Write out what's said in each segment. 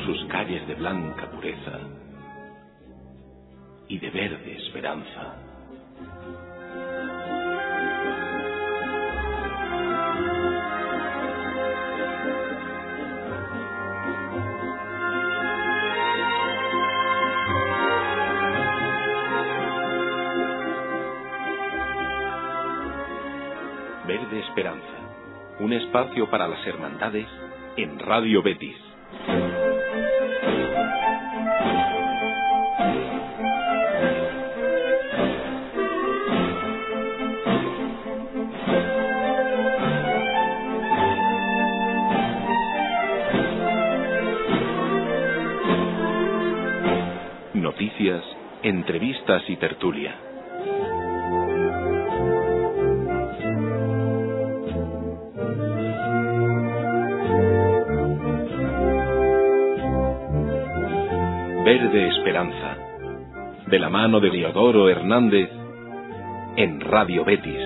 Sus calles de blanca pureza y de verde esperanza. Verde Esperanza, un espacio para las hermandades en Radio Betis. Tertulia. Verde Esperanza, de la mano de Diodoro Hernández, en Radio Betis.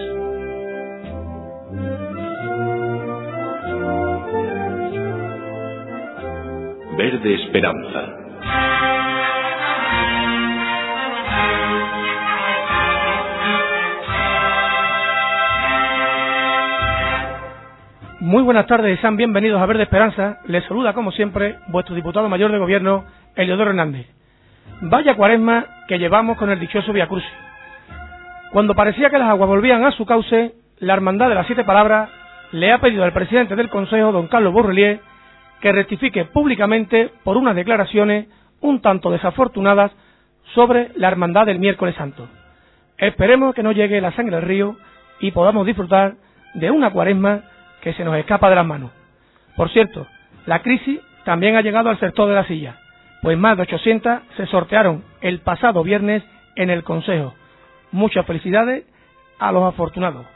Verde Esperanza. Muy buenas tardes y sean bienvenidos a Verde Esperanza. Les saluda, como siempre, vuestro diputado mayor de gobierno, Eliodoro Hernández. Vaya cuaresma que llevamos con el dichoso Via Crucis. Cuando parecía que las aguas volvían a su cauce, la Hermandad de las Siete Palabras le ha pedido al presidente del Consejo, don Carlos Borrelier, que rectifique públicamente por unas declaraciones un tanto desafortunadas sobre la Hermandad del Miércoles Santo. Esperemos que no llegue la sangre al río y podamos disfrutar de una cuaresma que se nos escapa de las manos. Por cierto, la crisis también ha llegado al sector de la silla, pues más de 800 se sortearon el pasado viernes en el Consejo. Muchas felicidades a los afortunados.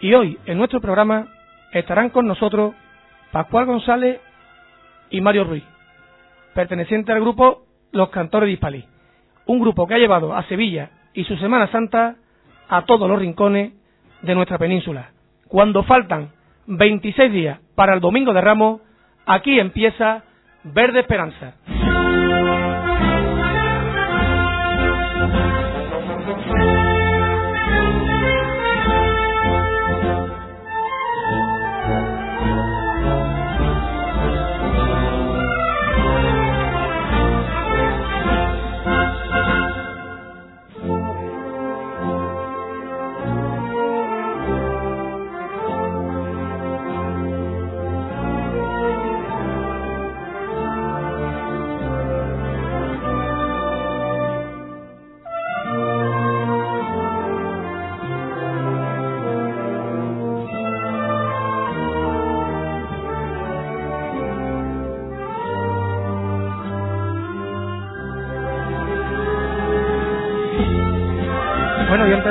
Y hoy, en nuestro programa, estarán con nosotros Pascual González y Mario Ruiz, pertenecientes al grupo Los Cantores de Hispalí, un grupo que ha llevado a Sevilla y su Semana Santa a todos los rincones de nuestra península. Cuando faltan 26 días para el Domingo de Ramos, aquí empieza Verde Esperanza.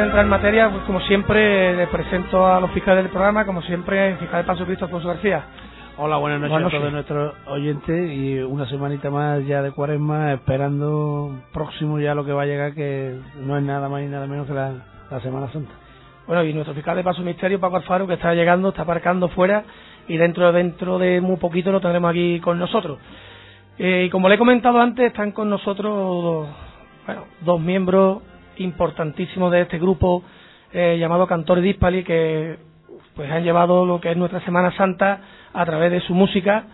Entrar en materia, pues como siempre, le presento a los fiscales del programa, como siempre, el fiscal de Paso Cristo Alfonso García. Hola, buenas noches Buenas a todos nuestros oyentes y una semanita más ya de cuaresma, esperando próximo ya lo que va a llegar, que no es nada más y nada menos que la, la Semana Santa. Bueno, y nuestro fiscal de Paso Misterio, Paco Alfaro, que está llegando, está aparcando fuera y dentro, dentro de muy poquito lo tendremos aquí con nosotros. Eh, y como le he comentado antes, están con nosotros dos, bueno, dos miembros importantísimos de este grupo eh, llamado Cantores Dispali, que pues han llevado lo que es nuestra Semana Santa a través de su música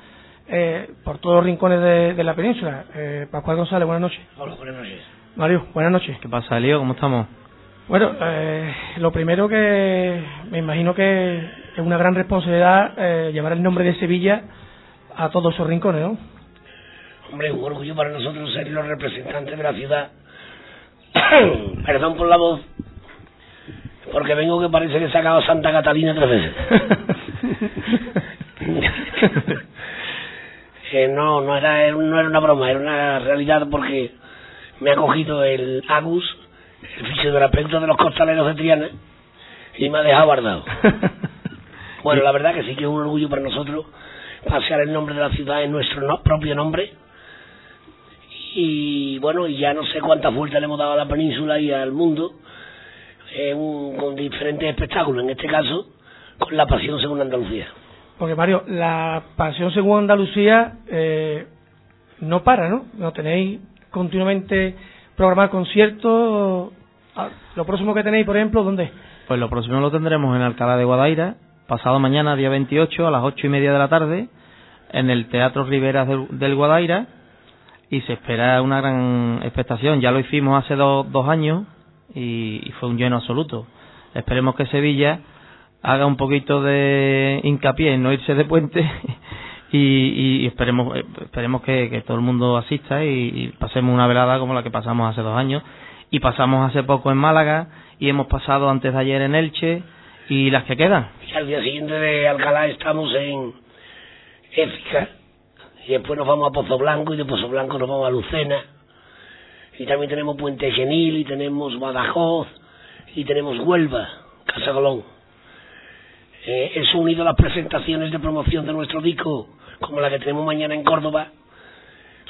eh, por todos los rincones de, de la península. Eh, Pascual González, buenas noches. Hola, buenas noches. Mario, buenas noches. ¿Qué pasa, Lío? ¿Cómo estamos? Bueno, eh, lo primero que me imagino que es una gran responsabilidad eh, llevar el nombre de Sevilla a todos esos rincones, ¿no? Hombre, un orgullo para nosotros ser los representantes de la ciudad. Perdón por la voz, porque vengo que parece que he sacado Santa Catalina tres veces. Eh, no, no era, no era una broma, era una realidad porque me ha cogido el Agus, el fisioterapeuta de los costaleros de Triana, y me ha dejado guardado. Bueno, la verdad que sí que es un orgullo para nosotros pasear el nombre de la ciudad en nuestro no- propio nombre. Y bueno, y ya no sé cuántas vueltas le hemos dado a la península y al mundo eh, un- con diferentes espectáculos, en este caso con la pasión según Andalucía. Porque Mario, la Pasión según Andalucía eh, no para, ¿no? No tenéis continuamente programar conciertos. Ah, Lo próximo que tenéis, por ejemplo, ¿dónde? Pues lo próximo lo tendremos en Alcalá de Guadaira, pasado mañana, día 28, a las ocho y media de la tarde, en el Teatro Rivera del, del Guadaira, y se espera una gran expectación. Ya lo hicimos hace dos, dos años y, fue un lleno absoluto. Esperemos que Sevilla haga un poquito de hincapié en no irse de puente y, y esperemos esperemos que, que todo el mundo asista y, pasemos una velada como la que pasamos hace dos años y pasamos hace poco en Málaga y hemos pasado antes de ayer en Elche y las que quedan. Al día siguiente de Alcalá estamos en Écija. Y después nos vamos a Pozo Blanco y de Pozo Blanco nos vamos a Lucena. Y también tenemos Puente Genil y tenemos Badajoz y tenemos Huelva, Casa Colón. Eh, eso unido a las presentaciones de promoción de nuestro disco, como la que tenemos mañana en Córdoba,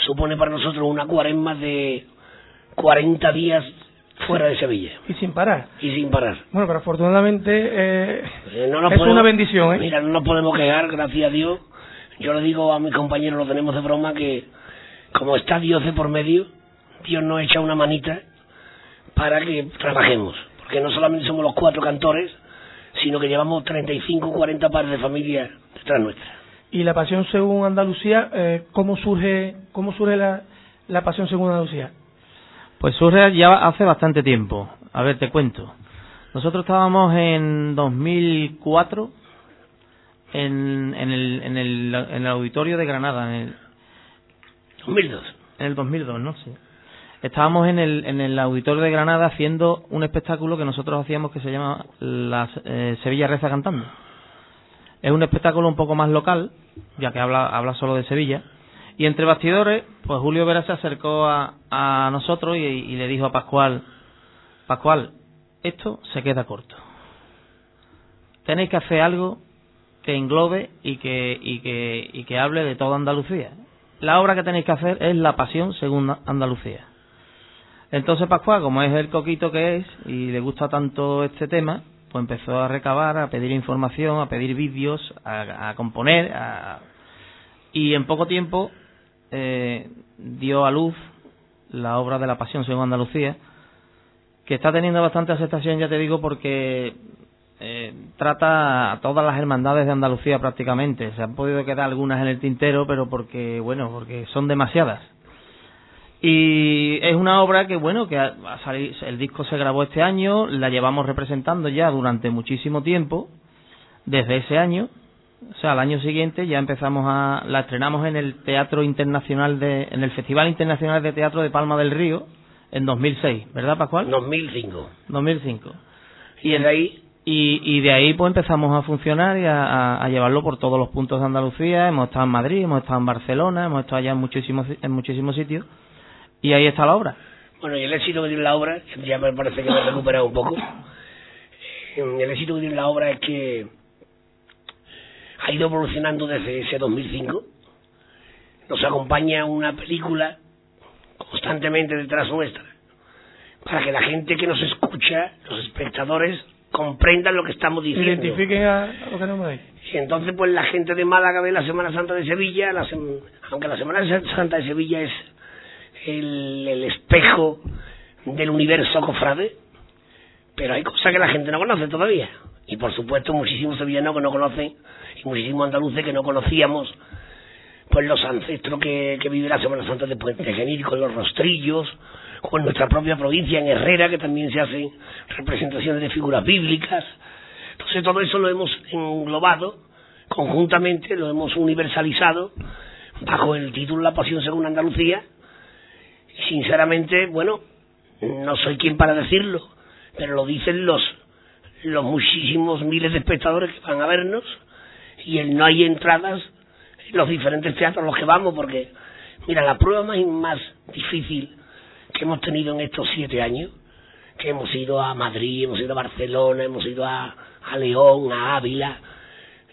supone para nosotros una cuaresma de 40 días fuera de Sevilla Y sin parar. y sin parar. Bueno, pero afortunadamente eh, Eh, no nos es podemos- una bendición, ¿eh? Mira, no nos podemos quejar, gracias a Dios. Yo le digo a mis compañeros, lo tenemos de broma, que como está Dios de por medio, Dios nos echa una manita para que trabajemos. Porque no solamente somos los cuatro cantores, sino que llevamos 35, 40 pares de familia detrás nuestra. Y la Pasión según Andalucía, eh, ¿cómo surge cómo surge la, la Pasión según Andalucía? Pues surge ya hace bastante tiempo. A ver, te cuento. Nosotros estábamos en 2004 en, en, el, en, el, en el auditorio de Granada, en el, 2002. en el 2002, ¿no? Sí. Estábamos en el, en el auditorio de Granada haciendo un espectáculo que nosotros hacíamos que se llama la, eh, Sevilla Reza Cantando. Es un espectáculo un poco más local, ya que habla, habla solo de Sevilla. Y entre bastidores, pues Julio Vera se acercó a, a nosotros y, y le dijo a Pascual, Pascual, esto se queda corto. Tenéis que hacer algo que englobe y que, y que, y que hable de toda Andalucía. La obra que tenéis que hacer es La Pasión según Andalucía. Entonces Pascual, como es el coquito que es y le gusta tanto este tema, pues empezó a recabar, a pedir información, a pedir vídeos, a, a componer, y en poco tiempo eh, dio a luz la obra de La Pasión según Andalucía, que está teniendo bastante aceptación, ya te digo, porque eh, trata a todas las hermandades de Andalucía prácticamente. Se han podido quedar algunas en el tintero, pero porque, bueno, porque son demasiadas. Y es una obra que, bueno, que ha, ha salido- el disco se grabó este año, la llevamos representando ya durante muchísimo tiempo, desde ese año. O sea, al año siguiente ya empezamos a, la estrenamos en el Teatro Internacional de, en el Festival Internacional de Teatro de Palma del Río en 2006, ¿verdad, Pascual? 2005. 2005. Y desde ahí, Y, de ahí pues empezamos a funcionar y a llevarlo por todos los puntos de Andalucía. Hemos estado en Madrid, hemos estado en Barcelona, hemos estado allá en muchísimos, en muchísimos sitios. Y ahí está la obra. Bueno, y el éxito que tiene la obra, ya me parece que me he recuperado un poco. Eh, El éxito que tiene la obra es que ha ido evolucionando desde ese 2005. Nos acompaña una película constantemente detrás nuestra para que la gente que nos escucha, los espectadores, comprendan lo que estamos diciendo. Identifiquen a, a lo que no me dais. Y entonces, pues la gente de Málaga ve la Semana Santa de Sevilla, la sem- aunque la Semana Santa de Sevilla es el, el espejo del universo cofrade, pero hay cosas que la gente no conoce todavía. Y por supuesto, muchísimos sevillanos que no conocen, y muchísimos andaluces que no conocíamos, pues los ancestros que, que viven la Semana Santa de Puente Genil con los rostrillos, o en nuestra propia provincia, en Herrera, que también se hacen representaciones de figuras bíblicas. Entonces todo eso lo hemos englobado conjuntamente, lo hemos universalizado bajo el título La Pasión según Andalucía. Y sinceramente, bueno, no soy quien para decirlo, pero lo dicen los, los muchísimos miles de espectadores que van a vernos y el no hay entradas en los diferentes teatros a los que vamos, porque, mira, la prueba más, más difícil que hemos tenido en estos siete años, que hemos ido a Madrid, hemos ido a Barcelona, hemos ido a, a León, a Ávila,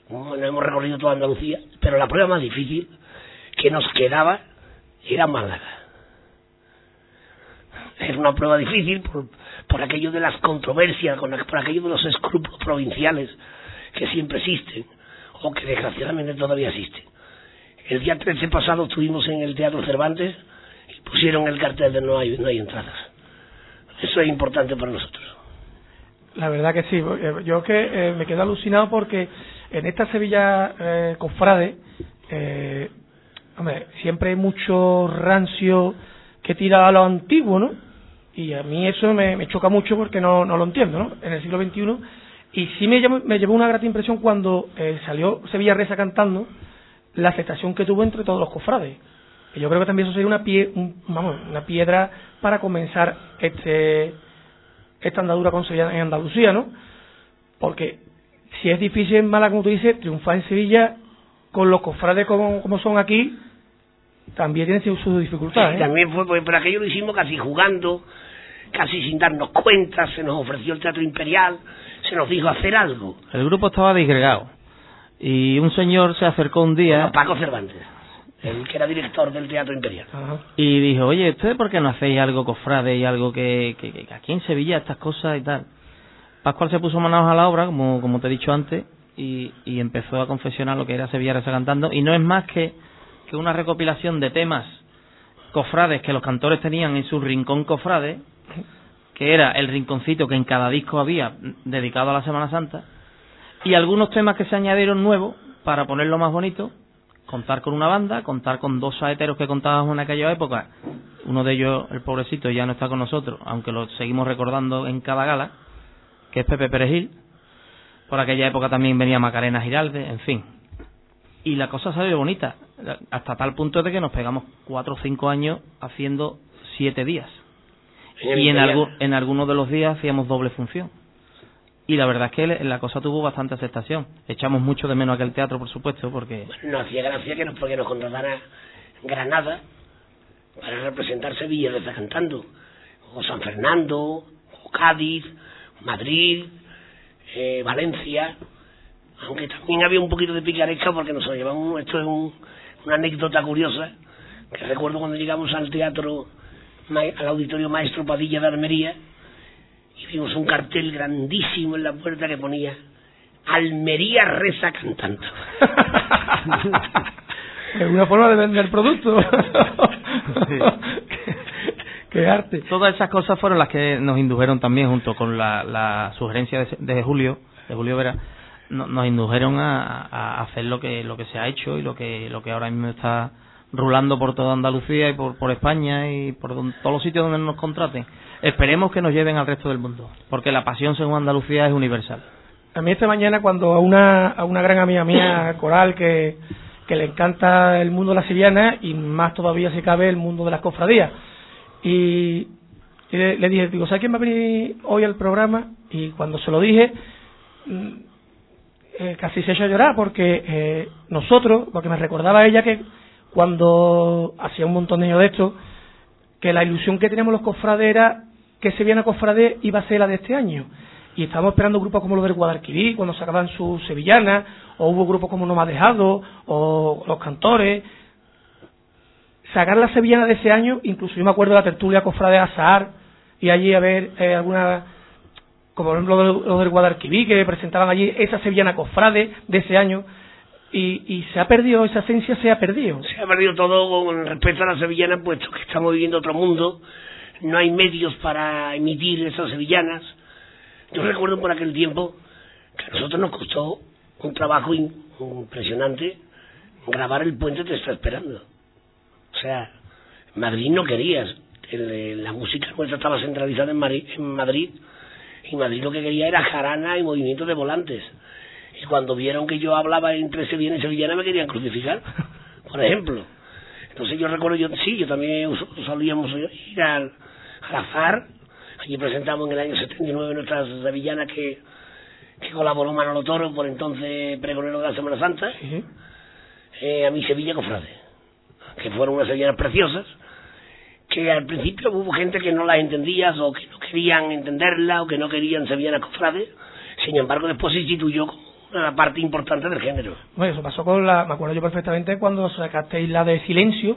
bueno, hemos recorrido toda Andalucía, pero la prueba más difícil que nos quedaba era Málaga. Era una prueba difícil por, por aquello de las controversias, con- por aquello de los escrúpulos provinciales que siempre existen, o que desgraciadamente todavía existe. El día 13 pasado estuvimos en el Teatro Cervantes y pusieron el cartel de no hay, no hay entradas. Eso es importante para nosotros. La verdad que sí. Eh, yo que eh, me quedo alucinado porque en esta Sevilla eh, Cofrade, eh, hombre, siempre hay mucho rancio que tira a lo antiguo, ¿no? Y a mí eso me, me choca mucho porque no, no lo entiendo, ¿no? En el siglo XXI. Y sí me, llevó, me llevó una grata impresión cuando eh, salió Sevilla Reza cantando la aceptación que tuvo entre todos los cofrades. Que yo creo que también eso sería una, pie, un, vamos, una piedra para comenzar este esta andadura con Sevilla en Andalucía, ¿no? Porque si es difícil en Málaga, como tú dices, triunfar en Sevilla con los cofrades como, como son aquí, también tiene sus su dificultades. Sí, también fue, porque por aquello lo hicimos casi jugando, casi sin darnos cuenta, se nos ofreció el Teatro Imperial, se nos dijo hacer algo. El grupo estaba disgregado y un señor se acercó un día... Bueno, Paco Cervantes, el que era director del Teatro Imperial. Ajá. Y dijo, oye, ¿ustedes por qué no hacéis algo cofrade y algo que, que, que aquí en Sevilla estas cosas y tal? Pascual se puso manos a la obra, como, como te he dicho antes, y, y empezó a confesionar lo que era Sevilla Reza cantando, y no es más que, que una recopilación de temas cofrades que los cantores tenían en su rincón cofrade, que era el rinconcito que en cada disco había dedicado a la Semana Santa, y algunos temas que se añadieron nuevos para ponerlo más bonito, contar con una banda, contar con dos saeteros que contábamos en aquella época, uno de ellos, el pobrecito, ya no está con nosotros, aunque lo seguimos recordando en cada gala, que es Pepe Perejil, por aquella época también venía Macarena Giralde, en fin. Y la cosa salió bonita, hasta tal punto de que nos pegamos cuatro o cinco años haciendo siete días. Y en, algu- en algunos de los días hacíamos doble función. Y la verdad es que la cosa tuvo bastante aceptación. Echamos mucho de menos aquel teatro, por supuesto, porque No hacía gracia que nos, porque nos contratara Granada para representar Sevilla desde cantando, o San Fernando, o Cádiz, Madrid, eh, Valencia, aunque también había un poquito de picaresca porque nos llevamos, esto es un- una anécdota curiosa, que recuerdo cuando llegamos al teatro, al auditorio Maestro Padilla de Almería, y vimos un cartel grandísimo en la puerta que ponía Almería reza cantando. es una forma de vender producto. Qué arte. todas esas cosas fueron las que nos indujeron también, junto con la, la sugerencia de, de Julio, de Julio Vera, no- nos indujeron a, a hacer lo que lo que se ha hecho y lo que lo que ahora mismo está rulando por toda Andalucía y por, por España y por don- todos los sitios donde nos contraten. Esperemos que nos lleven al resto del mundo, porque la pasión según Andalucía es universal. A mí esta mañana cuando a una, a una gran amiga mía, Coral, que, que le encanta el mundo de la sevillana y más todavía si cabe el mundo de las cofradías. Y, y le, le dije, digo, ¿sabes quién va a venir hoy al programa? Y cuando se lo dije, mm, eh, casi se echó a llorar porque eh, nosotros, porque me recordaba ella que cuando hacía un montón de años de esto, que la ilusión que teníamos los cofrades era que Sevillana Cofrade iba a ser la de este año. Y estábamos esperando grupos como los del Guadalquivir, cuando sacaban su sevillana, o hubo grupos como No Me dejado, o los cantores. Sacar la sevillana de ese año, incluso yo me acuerdo de la tertulia Cofrade Azahar, y allí a ver eh, alguna, como por ejemplo los los del Guadalquivir, que presentaban allí esa sevillana Cofrade de ese año, y, y se ha perdido, esa esencia se ha perdido. Se ha perdido todo con respecto a la sevillana, puesto que estamos viviendo otro mundo, no hay medios para emitir esas sevillanas. Yo recuerdo por aquel tiempo que a nosotros nos costó un trabajo impresionante grabar el puente Te está esperando. O sea, Madrid no querías, la música nuestra estaba centralizada en, Mari- en Madrid y Madrid lo que quería era jarana y movimiento de volantes. Y cuando vieron que yo hablaba entre sevillana y sevillana me querían crucificar, por ejemplo. Entonces yo recuerdo, yo sí, yo también solíamos ir al, al azar. Allí presentamos en el año 79 nuestras sevillanas que, que colaboró Manolo Toro, por entonces pregonero de la Semana Santa, eh, a mi Sevilla Cofrade, que fueron unas sevillanas preciosas, que al principio hubo gente que no las entendía o que no querían entenderla o que no querían sevillanas Cofrade, sin embargo después se instituyó una parte importante del género. Bueno, eso pasó con la, me acuerdo yo perfectamente cuando sacasteis la de silencio,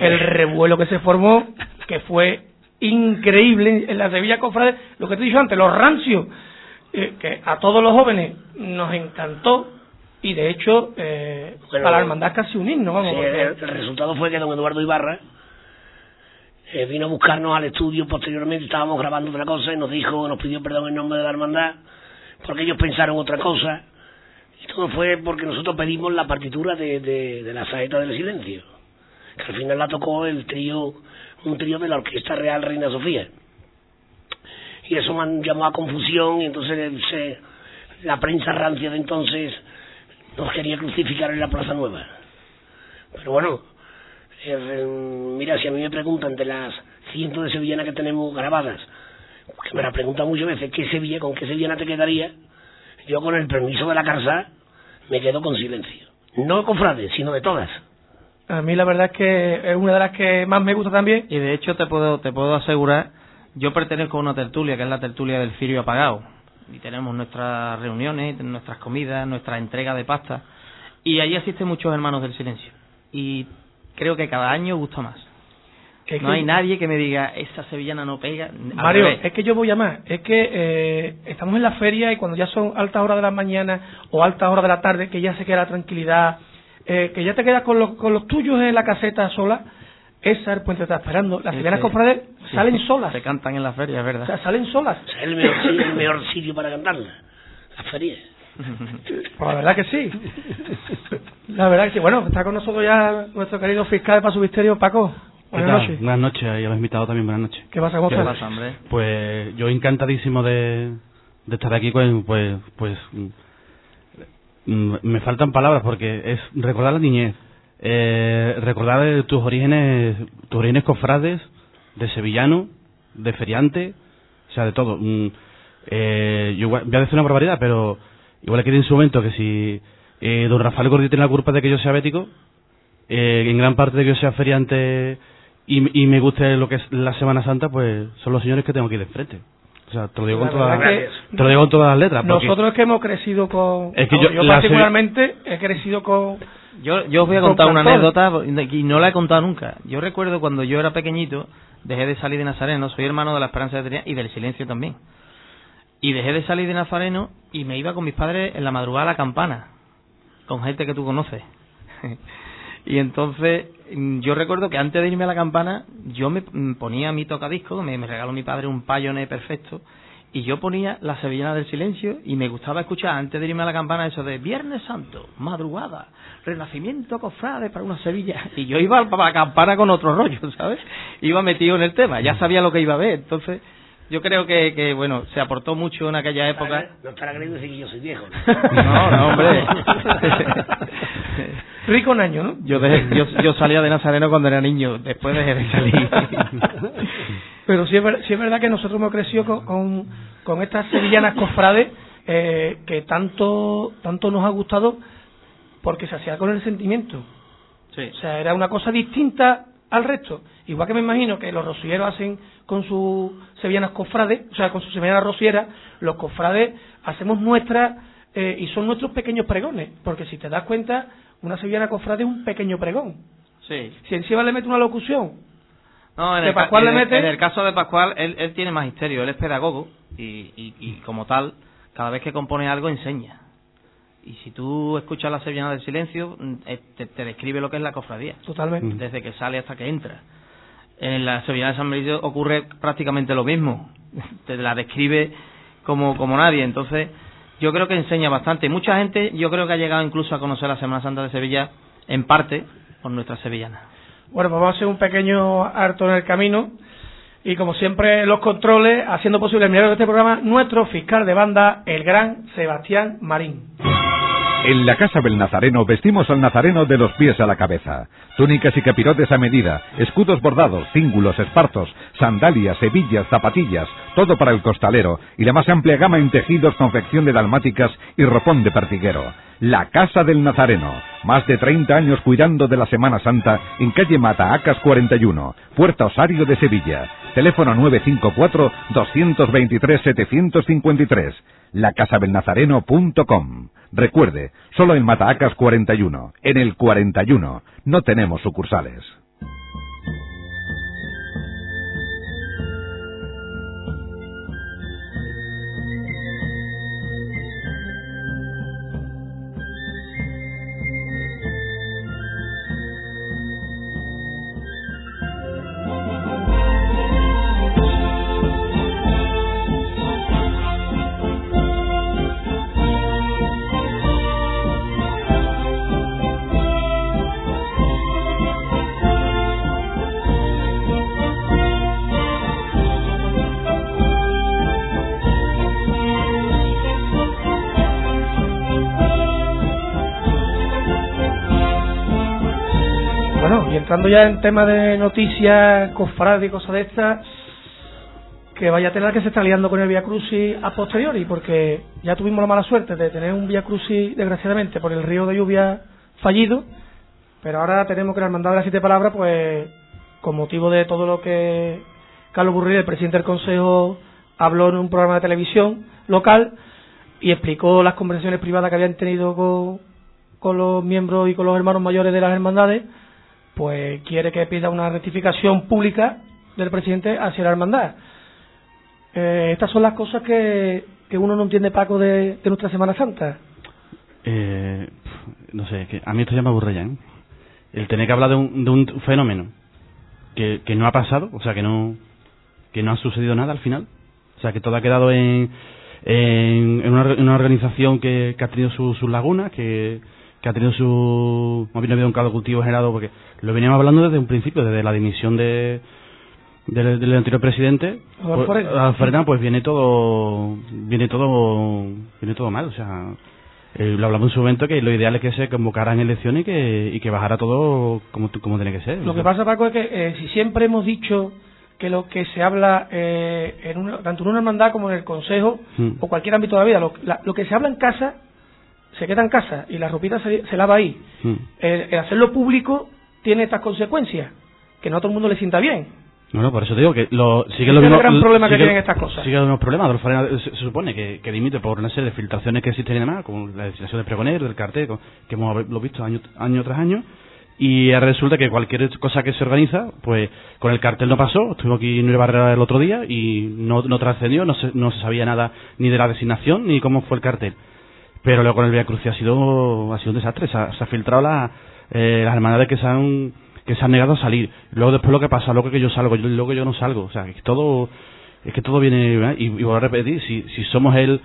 el revuelo que se formó, que fue increíble en la Sevilla Cofrade, lo que te he dicho antes, los rancios, eh, que a todos los jóvenes nos encantó, y de hecho eh, Bueno, para la hermandad casi un himno, vamos. Sí, porque- el, el resultado fue que don Eduardo Ibarra eh, vino a buscarnos al estudio posteriormente, estábamos grabando otra cosa y nos dijo, nos pidió perdón en nombre de la hermandad, porque ellos pensaron otra cosa. Y todo fue porque nosotros pedimos la partitura de, de, de la saeta del silencio, que al final la tocó el trío, un trío de la Orquesta Real Reina Sofía. Y eso me llamó a confusión y entonces la prensa rancia de entonces nos quería crucificar en la Plaza Nueva. Pero bueno, eh, mira, si a mí me preguntan de las cientos de sevillanas que tenemos grabadas, que me la preguntan muchas veces, ¿qué sevilla, con qué sevillana te quedaría? Yo con el permiso de la Carsa me quedo con silencio. No cofrades, sino de todas. A mí la verdad es que es una de las que más me gusta también. Y de hecho te puedo, te puedo asegurar, yo pertenezco a una tertulia, que es la tertulia del Cirio Apagado. Y tenemos nuestras reuniones, nuestras comidas, nuestra entrega de pasta. Y allí asisten muchos hermanos del silencio. Y creo que cada año gusta más. Es no que- hay nadie que me diga, esa sevillana no pega. Mario, es que yo voy a más. Es que eh, estamos en la feria y cuando ya son altas horas de la mañana o altas horas de la tarde, que ya se queda la tranquilidad, eh, que ya te quedas con los, con los tuyos en la caseta sola, esa el puente está esperando. Las sevillanas sí. cofrades Sí, salen solas. Se cantan en la feria, es O verdad. sea, salen solas. Es el mejor, si- el mejor sitio para cantarla. La feria. Pues la verdad que sí. La verdad que sí. Bueno, está con nosotros ya nuestro querido fiscal de Paso Misterio, Paco. ¿Qué Buenas noches. Buenas noches, y a los invitados también, buenas noches. ¿Qué pasa? ¿Cómo ¿Qué pasa, hombre? Pues yo encantadísimo de, de estar aquí, con, pues, pues mm, me faltan palabras porque es recordar la niñez, eh, recordar eh, tus orígenes, tus orígenes cofrades, de sevillano, de feriante, o sea, de todo. Mm, eh, yo voy a decir una barbaridad, pero igual que en su momento que si eh, don Rafael Gordillo tiene la culpa de que yo sea bético, eh, en gran parte de que yo sea feriante y, me guste lo que es la Semana Santa, pues son los señores que tengo aquí de enfrente. O sea, te lo digo con que te lo digo con todas las letras. Nosotros es que hemos crecido con... Es que yo- la particularmente he crecido con... Yo, yo os voy a Con contar una anécdota y no la he contado nunca. Yo recuerdo cuando yo era pequeñito, dejé de salir de Nazareno, soy hermano de la Esperanza de Triana y del Silencio también. Y dejé de salir de Nazareno y me iba con mis padres en la madrugada a la campana, con gente que tú conoces. y entonces mm, yo recuerdo que antes de irme a la campana, yo me mm, ponía mi tocadisco, me, me regaló mi padre un payone perfecto, y yo ponía la Sevillana del Silencio y me gustaba escuchar antes de irme a la campana eso de Viernes Santo, madrugada, renacimiento cofrade para una Sevilla. Y yo iba a la campana con otro rollo, ¿sabes? Iba metido en el tema, ya sabía lo que iba a ver. Entonces, yo creo que, que bueno, se aportó mucho en aquella época. No estará decir que yo soy viejo. No, no, hombre. Rico en año, ¿no? Yo, dejé- yo, yo salía de Nazareno cuando era niño, después dejé de salir. Pero sí es, ver- sí es verdad que nosotros hemos crecido con, con, con estas sevillanas cofrades eh, que tanto, tanto nos ha gustado porque se hacía con el sentimiento. Sí. O sea, era una cosa distinta al resto. Igual que me imagino que los rosieros hacen con sus sevillanas cofrades, o sea, con sus sevillanas rosieras, los cofrades hacemos nuestras eh, y son nuestros pequeños pregones. Porque si te das cuenta, una sevillana cofrade es un pequeño pregón. Sí. Si encima le mete una locución, No, en ¿De el, Pascual en le mete? en el caso de Pascual, él, él tiene magisterio, él es pedagogo y, y, y como tal, cada vez que compone algo enseña. Y si tú escuchas la Sevillana del Silencio, mm, eh, te, te describe lo que es la cofradía, totalmente. desde que sale hasta que entra. En la Sevillana de San Benito ocurre prácticamente lo mismo, te la describe como, como nadie, entonces yo creo que enseña bastante. Mucha gente yo creo que ha llegado incluso a conocer la Semana Santa de Sevilla, en parte, por nuestra sevillana. Bueno, pues vamos a hacer un pequeño harto en el camino. Y como siempre, los controles, haciendo posible el milagro de este programa, nuestro fiscal de banda, el gran Sebastián Marín. En la Casa del Nazareno vestimos al nazareno de los pies a la cabeza. Túnicas y capirotes a medida, escudos bordados, cíngulos, espartos, sandalias, hebillas, zapatillas, todo para el costalero y la más amplia gama en tejidos, confección de dalmáticas y ropón de pertiguero. La Casa del Nazareno. Más de 30 años cuidando de la Semana Santa en calle Mataacas 41, Puerta Osario de Sevilla. Teléfono 954-223-753. lacasadelnazareno.com. Recuerde, solo en Mataacas 41. En el 41 no tenemos sucursales. Entrando ya en tema de noticias, cofrades y cosas de estas, que vaya a tener que se está liando con el Via Crucis a posteriori, porque ya tuvimos la mala suerte de tener un Via Crucis, desgraciadamente, por el río de lluvia fallido, pero ahora tenemos que la Hermandad de las Siete Palabras, pues, con motivo de todo lo que Carlos Burril, el presidente del Consejo, habló en un programa de televisión local y explicó las conversaciones privadas que habían tenido con, con los miembros y con los hermanos mayores de las hermandades, pues quiere que pida una rectificación pública del presidente hacia la hermandad. Eh, estas son las cosas que, que uno no entiende, Paco, de, nuestra Semana Santa. Eh, no sé, que a mí esto ya me aburre ya, ¿eh? El tener que hablar de un, de un fenómeno que, que no ha pasado, o sea, que no, que no ha sucedido nada al final. O sea, que todo ha quedado en, en, una, una organización que, que ha tenido sus sus lagunas, que, que ha tenido su... Más bien ha habido un caldo cultivo generado, porque lo veníamos hablando desde un principio, desde la dimisión de del, del anterior presidente pues, Arena, pues viene todo viene todo viene todo mal o sea eh, lo hablamos en su momento que lo ideal es que se convocaran elecciones y que, y que bajara todo como, como tiene que ser. Lo que pasa, Paco, es que eh, si siempre hemos dicho que lo que se habla eh, en una- tanto en una hermandad como en el consejo Mm. o cualquier ámbito de la vida, lo, la- lo que se habla en casa se queda en casa y la ropita se, se lava ahí. Mm. El, el hacerlo público tiene estas consecuencias, que no a todo el mundo le sienta bien. No, no, por eso te digo que lo, sigue Ese lo es el mismo. gran problema que sigue- tienen estas cosas. Sigue los mismos problemas. Adolfo Arena se, se supone que, que dimite por una serie de filtraciones que existen y demás, como la designación de pregonero, del cartel, que hemos lo visto año, año tras año. Y resulta que cualquier cosa que se organiza, pues con el cartel no pasó. Estuvo aquí en Barrera el otro día y no, no trascendió, no se, no se sabía nada ni de la designación ni cómo fue el cartel. Pero luego con el Via Crucis ha sido, ha sido un desastre. Se ha, se ha filtrado la, eh, las hermandades que se han que se han negado a salir. Luego después lo que pasa, luego que yo salgo, yo, luego yo no salgo. O sea, que todo es que todo viene ¿verdad? y, y voy a repetir, si, si somos el,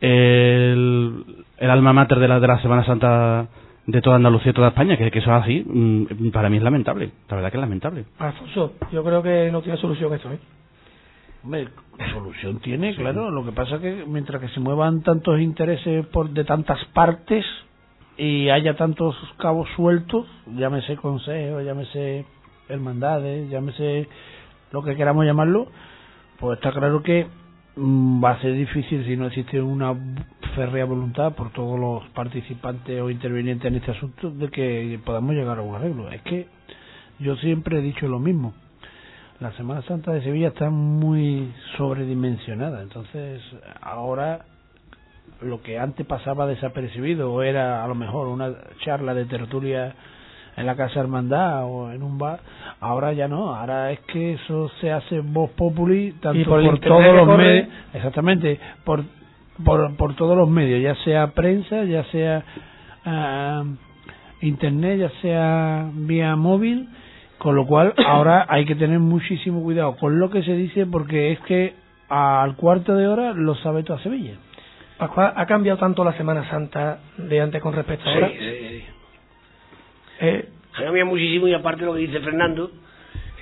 el el alma mater de la de la Semana Santa de toda Andalucía y toda España, que, que eso es así, mm, para mí es lamentable. La verdad que es lamentable. Alfonso, yo creo que no tiene solución esto. ¿eh? Hombre, solución tiene, claro. Lo que pasa es que mientras que se muevan tantos intereses por de tantas partes y haya tantos cabos sueltos, llámese consejo, llámese hermandades, llámese lo que queramos llamarlo, pues está claro que mm, va a ser difícil si no existe una férrea voluntad por todos los participantes o intervinientes en este asunto de que podamos llegar a un arreglo. Es que yo siempre he dicho lo mismo. La Semana Santa de Sevilla está muy sobredimensionada, entonces ahora lo que antes pasaba desapercibido o era a lo mejor una charla de tertulia en la Casa Hermandad o en un bar, ahora ya no, ahora es que eso se hace voz populi tanto Y por todos los medios, exactamente, por, por, por todos los medios, ya sea prensa, ya sea ah, internet, ya sea vía móvil, con lo cual ahora hay que tener muchísimo cuidado con lo que se dice porque es que al cuarto de hora lo sabe toda Sevilla. Paco, ¿ha cambiado tanto la Semana Santa de antes con respecto a ahora? Sí, sí, sí. Eh, Ha cambiado muchísimo y aparte lo que dice Fernando,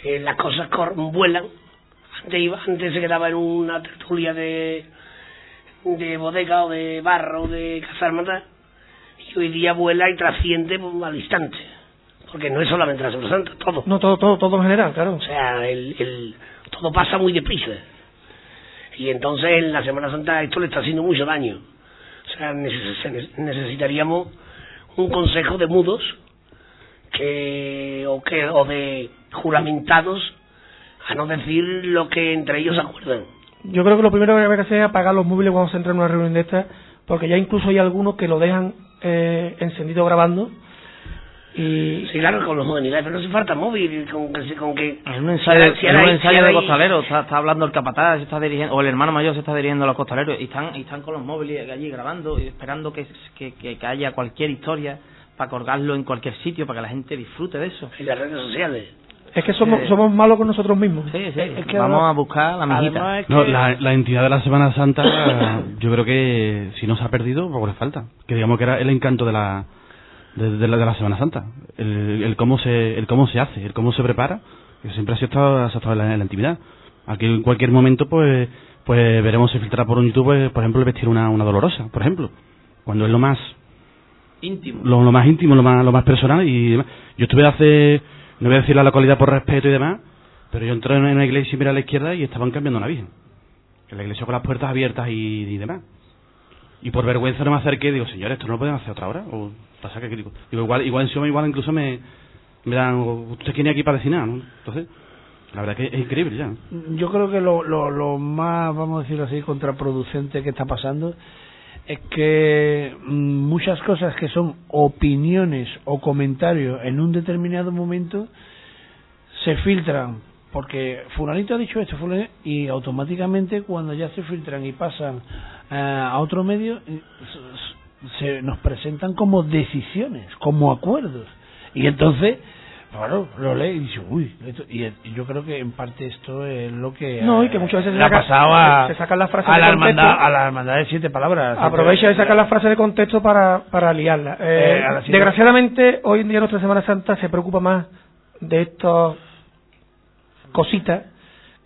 eh, las cosas cor- vuelan. Antes, iba, antes se quedaba en una tertulia de, de bodega o de barro o de casa hermandad y hoy día vuela y trasciende pues, al instante. Porque no es solamente la Semana Santa, todo. no, todo, todo, todo en general, claro. O sea, el, el, todo pasa muy deprisa. Y entonces en la Semana Santa esto le está haciendo mucho daño. O sea, neces- necesitaríamos un consejo de mudos que o que o de juramentados a no decir lo que entre ellos acuerdan. Yo creo que lo primero que hay que hacer es apagar los móviles cuando se entra en una reunión de estas, porque ya incluso hay algunos que lo dejan eh, encendido grabando. Y Sí, claro, con los modernidades, pero no hace falta móvil, con que, con que En un ensayo, si en ahora un ensayo si de costaleros, está, está hablando el capataz, se está dirigiendo, o el hermano mayor se está dirigiendo a los costaleros y están, y están con los móviles allí grabando y esperando que, que, que- que haya cualquier historia para colgarlo en cualquier sitio para que la gente disfrute de eso. en las redes sociales. es que somos, Sí. somos malos con nosotros mismos. Sí, sí, Es que vamos a buscar la mijita. Es No, la, la entidad de la Semana Santa, yo creo que si no se ha perdido, poco le falta. Que digamos que era el encanto de la de, de la, de la Semana Santa. El, el cómo se el cómo se hace, el cómo se prepara, que siempre ha estado, ha estado en, la, en la intimidad. Aquí en cualquier momento, pues pues veremos si filtra por un YouTube, pues, por ejemplo, el vestir una, una dolorosa, por ejemplo. Cuando es lo más Íntimo. lo, lo más íntimo, lo más, lo más personal y demás. Yo estuve hace no voy a decir la localidad por respeto y demás, pero yo entré en una iglesia y miré a la izquierda y estaban cambiando una virgen. Que la iglesia con las puertas abiertas y, y demás. Y por vergüenza no me acerqué y digo, señores, ¿esto no lo pueden hacer otra hora? O pasa que digo, igual, igual en Xioma igual incluso me, me dan, ¿usted quién aquí para decir nada? Entonces, la verdad que es increíble ya. Yo creo que lo, lo, lo más, vamos a decirlo así, contraproducente que está pasando es que mm, muchas cosas que son opiniones o comentarios en un determinado momento se filtran porque fulanito ha dicho esto fulanito, y automáticamente cuando ya se filtran y pasan eh, a otro medio eh, se nos presentan como decisiones como acuerdos y entonces Claro, lo lee y dice, uy, esto- y, y yo creo que en parte esto es lo que No, y que muchas veces se saca- se sacan las frases a de la contexto. hermandad, a la hermandad de siete palabras. Aprovecha de sacar las frases de contexto para, para liarla. Eh, Eh, desgraciadamente, hoy en día nuestra Semana Santa se preocupa más de estas cositas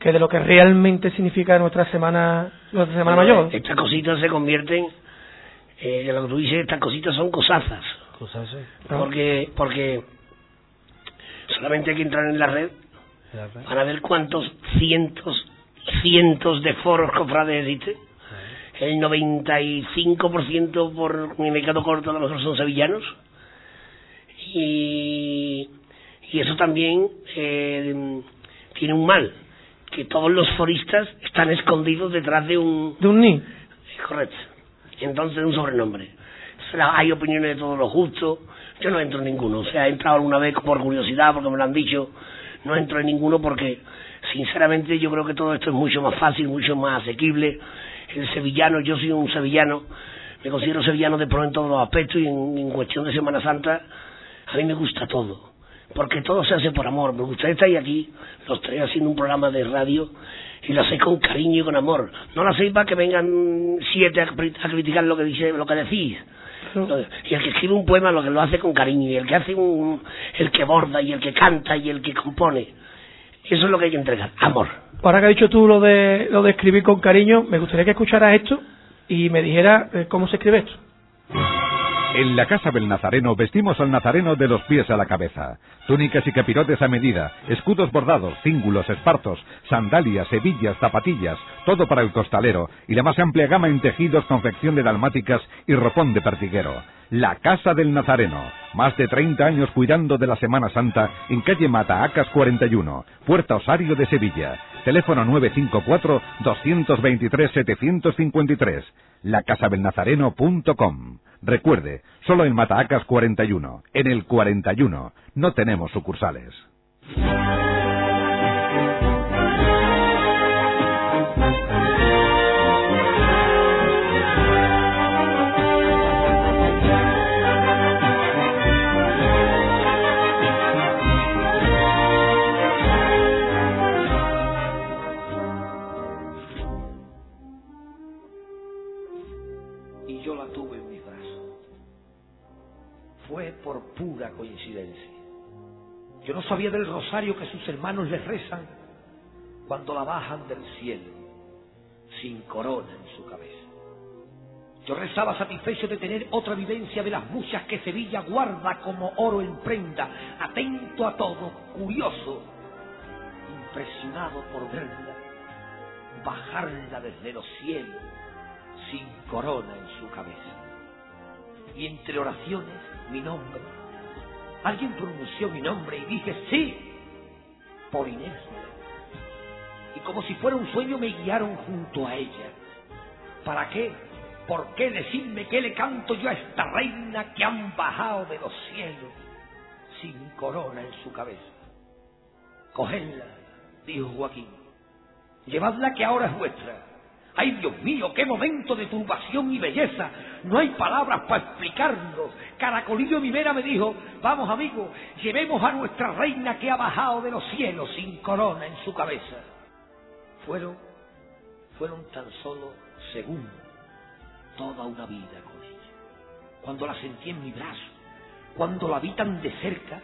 que de lo que realmente significa nuestra Semana, nuestra semana Mayor. Estas cositas se convierten, eh, que lo que tú dices, estas cositas son cosazas. Cosas así. Porque, porque solamente hay que entrar en la red para ver cuántos cientos, cientos de foros cofrades existen. El 95% por mi mercado corto a lo mejor son sevillanos. Y, y eso también eh, tiene un mal, que todos los foristas están escondidos detrás de un, De un ni. Correcto. Entonces, un sobrenombre. Hay opiniones de todos los gustos. Yo no entro en ninguno. O sea, he entrado alguna vez por curiosidad, porque me lo han dicho. No entro en ninguno porque, sinceramente, yo creo que todo esto es mucho más fácil, mucho más asequible. El sevillano, yo soy un sevillano, me considero sevillano de pro en todos los aspectos y en, en cuestión de Semana Santa, a mí me gusta todo. Porque todo se hace por amor. Me gustaría estar aquí, los tres haciendo un programa de radio y lo hacéis con cariño y con amor. No lo hacéis para que vengan siete a, cri- a criticar lo que dice, lo que decís. Y el que escribe un poema lo que lo hace con cariño, y el que hace un, el que borda, y el que canta, y el que compone. Eso es lo que hay que entregar, amor. Ahora que has dicho tú lo de, lo de escribir con cariño, me gustaría que escucharas esto y me dijeras eh, cómo se escribe esto. En la Casa del Nazareno vestimos al nazareno de los pies a la cabeza. Túnicas y capirotes a medida, escudos bordados, cíngulos, espartos, sandalias, hebillas, zapatillas, todo para el costalero y la más amplia gama en tejidos, confección de dalmáticas y ropón de pertiguero. La Casa del Nazareno. Más de 30 años cuidando de la Semana Santa en calle Mataacas 41, Puerta Osario de Sevilla. Teléfono 954-223-753. Lacasadelnazareno.com. Recuerde, solo en Mataacas 41. En el 41 no tenemos sucursales. Yo no sabía del rosario que sus hermanos le rezan cuando la bajan del cielo, sin corona en su cabeza. Yo rezaba satisfecho de tener otra vivencia de las muchas que Sevilla guarda como oro en prenda, atento a todo, curioso, impresionado por verla, bajarla desde los cielos, sin corona en su cabeza. Y entre oraciones, mi nombre. Alguien pronunció mi nombre y dije sí, por inercia. Y como si fuera un sueño me guiaron junto a ella. ¿Para qué? ¿Por qué decirme que le canto yo a esta reina que han bajado de los cielos sin corona en su cabeza? Cogedla, dijo Joaquín. Llevadla que ahora es vuestra. Ay, Dios mío, qué momento de turbación y belleza. No hay palabras para explicarlo. Caracolillo mi vera me dijo, vamos amigo, llevemos a nuestra reina que ha bajado de los cielos sin corona en su cabeza. Fueron, fueron tan solo segundos, toda una vida con ella. Cuando la sentí en mi brazo, cuando la vi tan de cerca,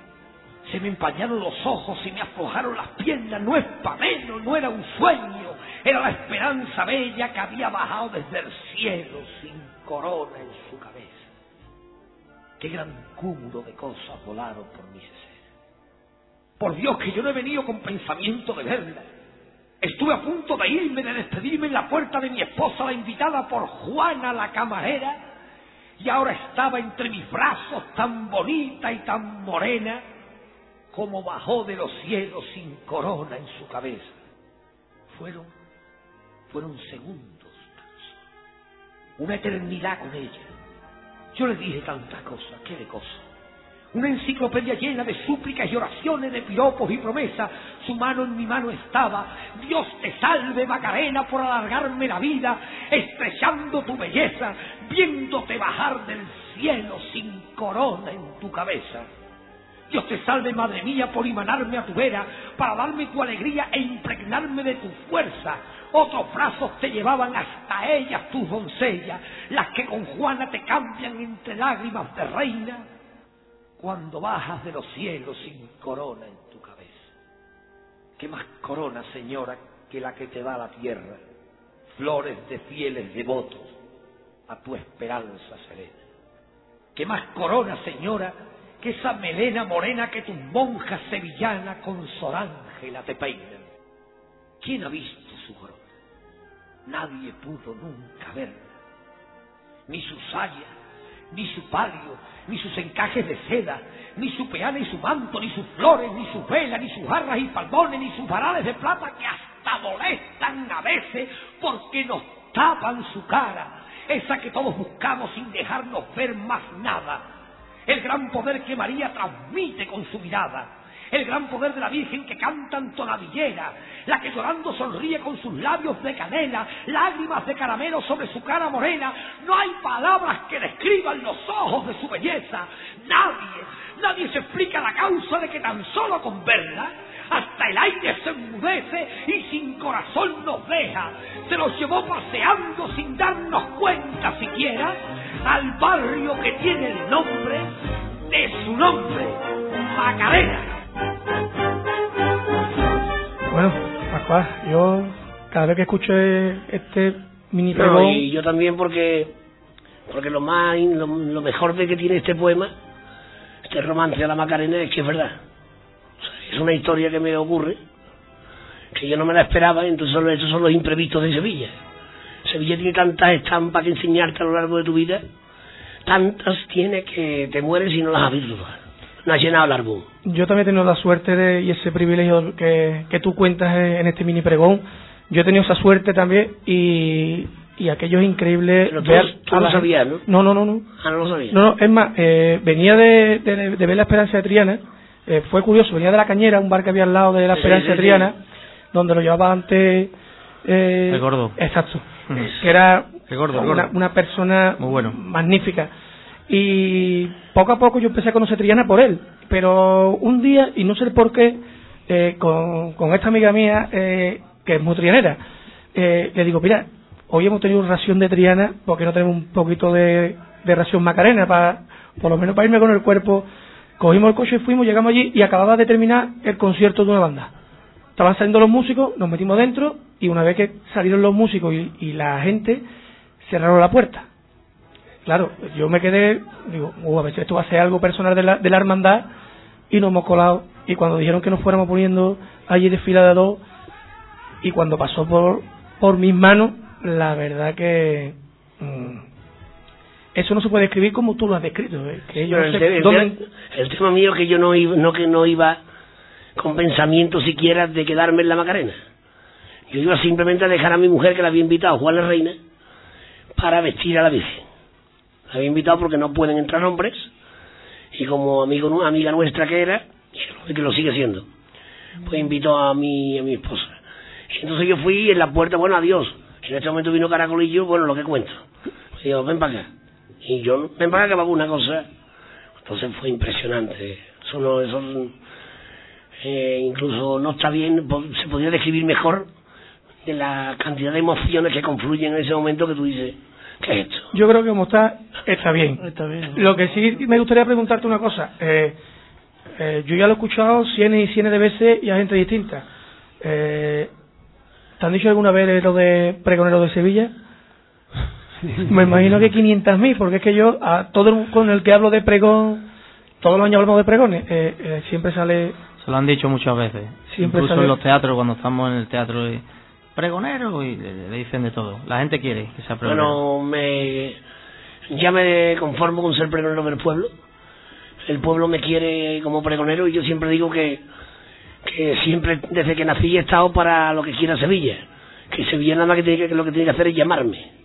se me empañaron los ojos y me aflojaron las piernas. No es pa' menos, no era un sueño. Era la esperanza bella que había bajado desde el cielo sin corona en su cabeza. Qué gran cúmulo de cosas volaron por mi ser. Por Dios que yo no he venido con pensamiento de verla. Estuve a punto de irme, de despedirme en la puerta de mi esposa, la invitada por Juana la camarera, y ahora estaba entre mis brazos tan bonita y tan morena como bajó de los cielos sin corona en su cabeza. Fueron, fueron segundos, una eternidad con ella. Yo le dije tantas cosas, qué de cosas. Una enciclopedia llena de súplicas y oraciones, de piropos y promesas. Su mano en mi mano estaba. Dios te salve, Macarena, por alargarme la vida, estrechando tu belleza, viéndote bajar del cielo sin corona en tu cabeza. Dios te salve, madre mía, por imanarme a tu vera, para darme tu alegría e impregnarme de tu fuerza. Otros brazos te llevaban hasta ellas tus doncellas, las que con Juana te cambian entre lágrimas de reina, cuando bajas de los cielos sin corona en tu cabeza. ¿Qué más corona, señora, que la que te da la tierra? Flores de fieles devotos a tu esperanza serena. ¿Qué más corona, señora, que esa melena morena que tus monjas sevillanas con sorángela te peinan. ¿Quién ha visto su? Nadie pudo nunca verla. Ni su saya, ni su palio, ni sus encajes de seda, ni su peana y su manto, ni sus flores, ni sus velas, ni sus jarras y palmones, ni sus varales de plata que hasta molestan a veces porque nos tapan su cara, esa que todos buscamos sin dejarnos ver más nada el gran poder que María transmite con su mirada, el gran poder de la Virgen que canta en tonadillera, la que llorando sonríe con sus labios de canela, lágrimas de caramelo sobre su cara morena. No hay palabras que describan los ojos de su belleza. Nadie, nadie se explica la causa de que tan solo con verla hasta el aire se enmudece y sin corazón nos deja. Se nos llevó paseando sin darnos cuenta siquiera al barrio que tiene el nombre de su nombre, Macarena. Bueno, Pascual, yo cada vez que escucho este mini No, pregón, y yo también porque porque lo más lo, lo mejor de que tiene este poema, este romance de la Macarena es que es verdad. O sea, es una historia que me ocurre que yo no me la esperaba, y entonces estos son los imprevistos de Sevilla. Sevilla tiene tantas estampas que enseñarte a lo largo de tu vida, tantas tiene que te mueres si no las todas. No llenado el árbol. yo también he tenido la suerte de, y ese privilegio que, que tú cuentas en este mini pregón. Yo he tenido esa suerte también y, y aquello es increíble Pero tú- tú lo sabías, No, no, no, no. Ah, no lo sabía. No, no, es más, eh, venía de, de, de ver la Esperanza de Triana, eh, fue curioso, venía de la Cañera, un bar que había al lado de la Sí, Esperanza sí, de sí. Triana, donde lo llevaba antes... Eh, El gordo. Exacto. Mm. Que era El gordo, el una, gordo. una persona Muy bueno. magnífica. Y poco a poco yo empecé a conocer Triana por él, pero un día, y no sé por qué, eh, con, esta amiga mía, eh, que es muy trianera, eh, le digo, mira, hoy hemos tenido ración de Triana, porque no tenemos un poquito de, ración Macarena, para, por lo menos para irme con el cuerpo. Cogimos el coche y fuimos, llegamos allí y acababa de terminar el concierto de una banda. Estaban saliendo los músicos, nos metimos dentro y una vez que salieron los músicos y la gente, cerraron la puerta. Claro, yo me quedé, digo, "Uh, a ver si esto va a ser algo personal de la, de la hermandad y nos hemos colado. Y cuando dijeron que nos fuéramos poniendo allí de fila de dos y cuando pasó por, por mis manos, la verdad que mm, eso no se puede escribir como tú lo has descrito. eh, que yo no el, sé te- el dónde- te- el tema mío que yo no iba, no que no iba con pensamiento siquiera de quedarme en la Macarena. Yo iba simplemente a dejar a mi mujer que la había invitado, Juan la Reina, para vestir a la Virgen. Había invitado porque no pueden entrar hombres y como amigo amiga nuestra que era, y que lo sigue siendo, pues invitó a mi, a mi esposa. Y entonces yo fui en la puerta, bueno, adiós. En este momento vino Caracolillo, bueno, lo que cuento. Y digo, ven para acá. Y yo, ven para acá que va una cosa. Entonces fue impresionante. Eso no, eso, eh, incluso no está bien, se podría describir mejor de la cantidad de emociones que confluyen en ese momento que tú dices, ¿qué es esto? Yo creo que como está, está bien. Está bien. Lo que sí me gustaría preguntarte una cosa. Eh, eh, yo ya lo he escuchado cientos y cientos de veces y a gente distinta. Eh, ¿Te han dicho alguna vez lo de pregonero de Sevilla? Me imagino que 500.000, porque es que yo, a todo el, con el que hablo de pregón, todos los años hablamos de pregones, eh, eh, siempre sale Se lo han dicho muchas veces. Siempre Incluso sale- en los teatros, cuando estamos en el teatro, y, pregonero, y le, le dicen de todo. La gente quiere que sea pregonero. Bueno, me, ya me conformo con ser pregonero del pueblo. El pueblo me quiere como pregonero y yo siempre digo que, que siempre, desde que nací, he estado para lo que quiera Sevilla. Que Sevilla nada más que, tiene que lo que tiene que hacer es llamarme.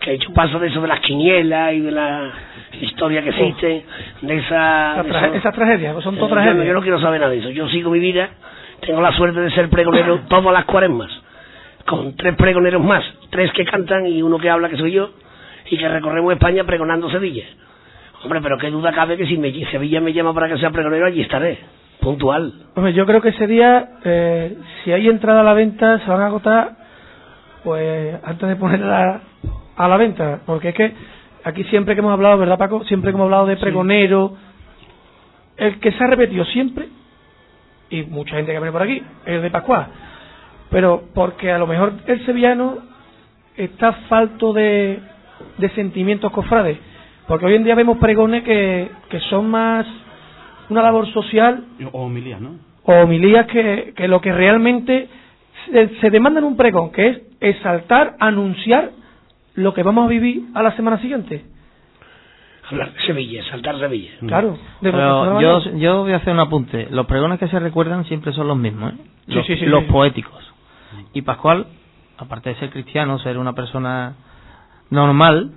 Que he hecho paso de eso de las quinielas y de la historia que existe, de esa... Esas de eso- esas tragedias, son todas yo, no- tragedias. yo no quiero saber nada de eso. Yo sigo mi vida, tengo la suerte de ser pregonero todas las cuaresmas, con tres pregoneros más, tres que cantan y uno que habla, que soy yo, y que recorremos España pregonando Sevilla. Hombre, pero qué duda cabe que si me, Sevilla me llama para que sea pregonero, allí estaré, puntual. Hombre, yo creo que ese día, eh, si hay entrada a la venta, se van a agotar, pues antes de ponerla a la venta, porque es que aquí siempre que hemos hablado, ¿verdad, Paco? Siempre que hemos hablado de pregonero, el que se ha repetido siempre, y mucha gente que viene por aquí, es el de Pascual, pero porque a lo mejor el sevillano está falto de, de sentimientos cofrades, porque hoy en día vemos pregones que, que son más una labor social O homilías, ¿no? o homilías que, que lo que realmente se, se demanda en un pregón, que es exaltar, anunciar lo que vamos a vivir a la semana siguiente. Hablar de Sevilla, saltar Sevilla. Claro. de Pero va a yo, yo voy a hacer un apunte. Los pregones que se recuerdan siempre son los mismos, ¿eh? Sí, Los, sí, sí, los sí. poéticos. Y Pascual, aparte de ser cristiano, ser una persona normal,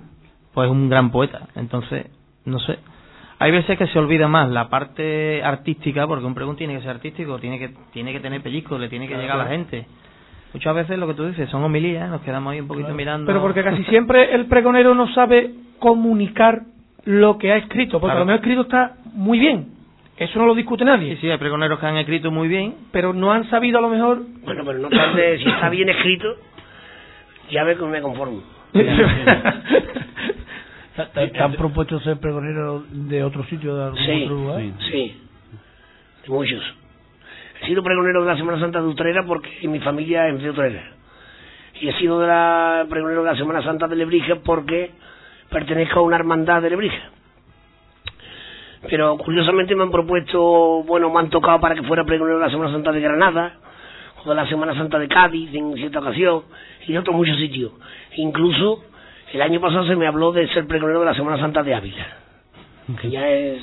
pues es un gran poeta. Entonces, no sé. Hay veces que se olvida más la parte artística, porque un pregón tiene que ser artístico, tiene que tiene que tener pellizco, le tiene que llegar a la gente. Muchas veces lo que tú dices son homilías, nos quedamos ahí un poquito mirando. Pero porque casi siempre el pregonero no sabe comunicar lo que ha escrito, porque lo que ha escrito está muy bien. Eso no lo discute nadie. Sí, sí, hay pregoneros que han escrito muy bien. Pero no han sabido a lo mejor. Bueno, pero no obstante, si está bien escrito, ya ve que me conformo. ¿Te, han propuesto ser pregonero de otro sitio, de algún Sí, otro lugar? sí, de muchos. He sido pregonero de la Semana Santa de Utrera porque mi familia es de Utrera. Y he sido de la, pregonero de la Semana Santa de Lebrija porque pertenezco a una hermandad de Lebrija. Pero curiosamente me han propuesto, bueno, me han tocado para que fuera pregonero de la Semana Santa de Granada, o de la Semana Santa de Cádiz en cierta ocasión, y de otros muchos sitios. Incluso el año pasado se me habló de ser pregonero de la Semana Santa de Ávila, que ya es...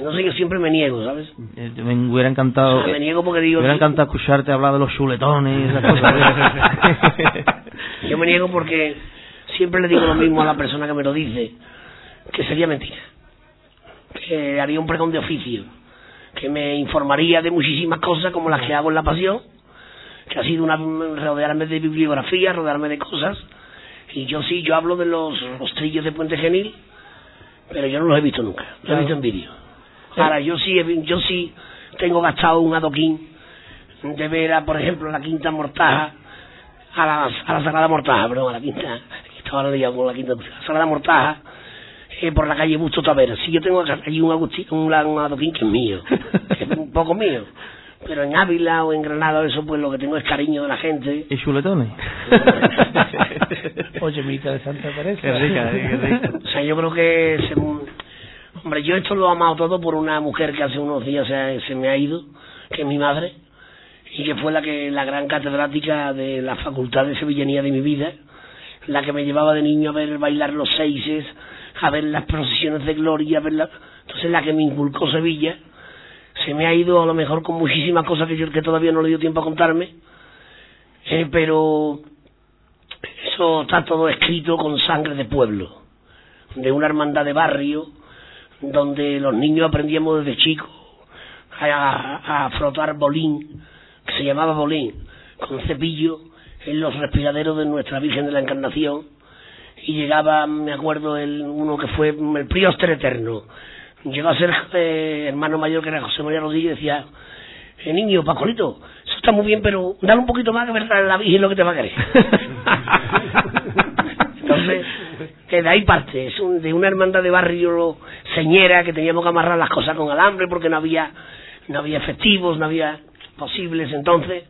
No sé, yo siempre me niego, ¿sabes? Eh, Me hubiera encantado. O sea, me niego porque digo... Me hubiera encantado escucharte hablar de los chuletones y esas cosas. Yo me niego porque siempre le digo lo mismo a la persona que me lo dice, que sería mentira. Que haría un pregón de oficio, que me informaría de muchísimas cosas como las que hago en La Pasión, que ha sido una, rodearme de bibliografía, rodearme de cosas, y yo sí, yo hablo de los rostrillos de Puente Genil, pero yo no los he visto nunca, los Claro. he visto en vídeo. Ahora, yo sí, yo sí tengo gastado un adoquín de ver, a, por ejemplo, la Quinta Mortaja, a la, a la Sagrada Mortaja, perdón, a la Quinta, estaba con la Quinta, la Sagrada Mortaja, eh, por la calle Busto Tavera. Sí, yo tengo allí un, Agustín, un, un adoquín que es mío, que es un poco mío, pero en Ávila o en Granada, eso pues lo que tengo es cariño de la gente. ¿Y chuletones? Oye, mi interesante parece. Qué rica, eh, qué rica. O sea, yo creo que, según... Hombre, yo esto lo he amado todo por una mujer que hace unos días se, se me ha ido, que es mi madre, y que fue la que la gran catedrática de la Facultad de Sevillanía de mi vida, la que me llevaba de niño a ver bailar los seises, a ver las procesiones de gloria, a ver la... entonces la que me inculcó Sevilla, se me ha ido a lo mejor con muchísimas cosas que yo que todavía no le dio tiempo a contarme, eh, pero eso está todo escrito con sangre de pueblo, de una hermandad de barrio, donde los niños aprendíamos desde chicos a, a frotar bolín, que se llamaba bolín, con cepillo en los respiraderos de nuestra Virgen de la Encarnación, y llegaba, me acuerdo, el, uno que fue el prióster eterno, llegó a ser eh, hermano mayor que era José María Rodríguez y decía, eh, niño, Pacolito, eso está muy bien, pero dale un poquito más que verdad la Virgen lo que te va a querer. Entonces, que de ahí parte, es un- de una hermandad de barrio señera que teníamos que amarrar las cosas con alambre porque no había, no había efectivos, no había posibles entonces,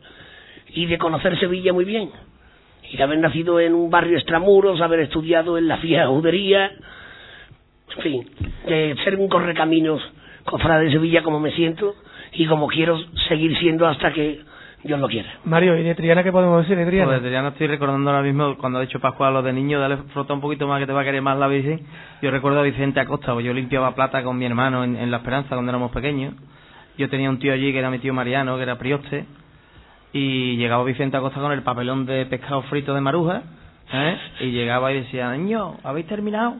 y de conocer Sevilla muy bien, y de haber nacido en un barrio extramuros, haber estudiado en la fija judería, en fin, de ser un correcaminos cofrade de Sevilla como me siento, y como quiero seguir siendo hasta que Dios lo quiera. Mario, ¿y de Triana qué podemos decir de Triana? Pues de Triana estoy recordando ahora mismo cuando ha dicho Pascual lo de niño, dale frota un poquito más que te va a querer más la bici. Yo recuerdo a Vicente Acosta, pues yo limpiaba plata con mi hermano en, en La Esperanza cuando éramos pequeños. Yo tenía un tío allí que era mi tío Mariano, que era prioste, y llegaba Vicente Acosta con el papelón de pescado frito de maruja, ¿eh? y llegaba y decía, niño, ¿habéis terminado?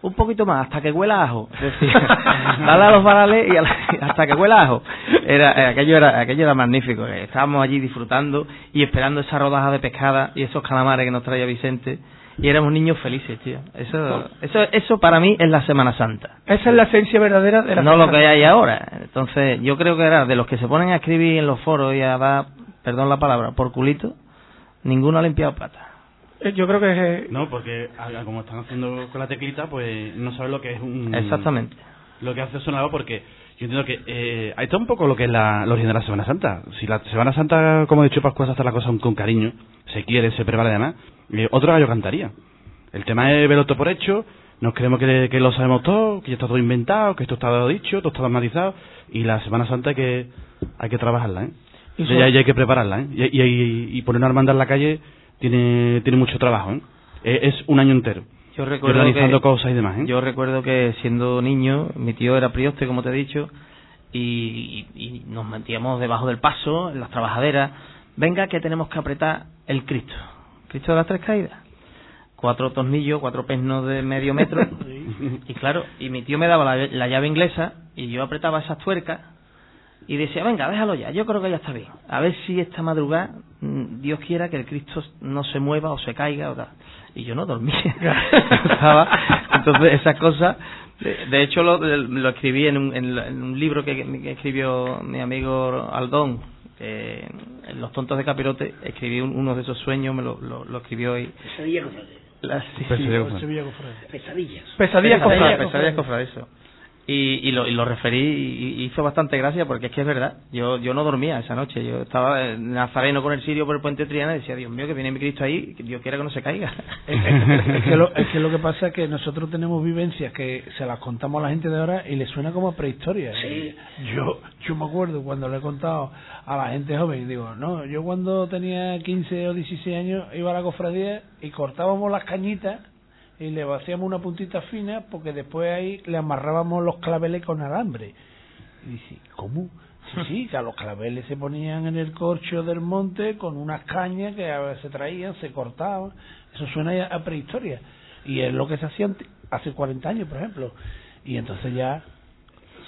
Un poquito más, hasta que huela a ajo. Decir, dale a los varales y a la- hasta que huela ajo. Era, eh, aquello, era, aquello era magnífico. Estábamos allí disfrutando y esperando esa rodaja de pescada y esos calamares que nos traía Vicente. Y éramos niños felices, tío. Eso, eso, eso para mí es la Semana Santa. Esa es la esencia verdadera de la No lo que hay ahora. Entonces, yo creo que era de los que se ponen a escribir en los foros y a dar, perdón la palabra, por culito, ninguno ha limpiado plata. Eh, Yo creo que eh, No, porque como están haciendo con la teclita, pues no saben lo que es un... Exactamente. Lo que hace sonado porque yo entiendo que eh, ahí está un poco lo que es la, el origen de la Semana Santa. Si la Semana Santa, como he dicho Pascual, se hace la cosa con cariño, se quiere, se prepara además, eh, otro gallo cantaría. El tema es verlo todo por hecho, nos creemos que, que lo sabemos todo, que ya está todo inventado, que esto está dicho, todo está dramatizado, y la Semana Santa hay que, hay que trabajarla, ¿eh? Y Y, sobre- hay, que prepararla, ¿eh? Y, y- y poner una hermandad en la calle tiene, tiene mucho trabajo, ¿eh? Eh, Es un año entero. Yo recuerdo organizando que, cosas y demás, ¿eh? Yo recuerdo que siendo niño, mi tío era prioste, como te he dicho, y, nos metíamos debajo del paso, en las trabajaderas. Venga, que tenemos que apretar el Cristo. Cristo de las tres caídas. Cuatro tornillos, cuatro pernos de medio metro. y claro, y mi tío me daba la, la llave inglesa y yo apretaba esas tuercas y decía, venga, déjalo ya, yo creo que ya está bien. A ver si esta madrugada mm, Dios quiera que el Cristo no se mueva o se caiga o tal. Y yo no dormía. Entonces, esas cosas, de, hecho lo, lo escribí en un, en, un libro que, que escribió mi amigo Aldón, en Los tontos de Capirote, escribí un- uno de esos sueños, me lo, lo, lo escribió y... Pesadilla, cofrade. sí, Cofrade. Pesadillas. pesadillas Pesadillas, Fran, eso. Y, y, lo, y lo referí y, hizo bastante gracia porque es que es verdad. Yo yo no dormía esa noche. Yo estaba en Nazareno con el sirio por el puente de Triana y decía, Dios mío, que viene mi Cristo ahí, que Dios quiera que no se caiga. Es que, es que lo, es que lo que pasa es que nosotros tenemos vivencias que se las contamos a la gente de ahora y le suena como a prehistoria. Sí. Yo, yo me acuerdo cuando le he contado a la gente joven, digo, no, yo cuando tenía 15 o 16 años iba a la cofradía y cortábamos las cañitas y le hacíamos una puntita fina porque después ahí le amarrábamos los claveles con alambre. Y dice, ¿cómo? Sí, sí, que a los claveles se ponían en el corcho del monte con unas cañas que se traían, se cortaban. Eso suena a prehistoria. Y es lo que se hacía hace 40 años, por ejemplo. Y entonces ya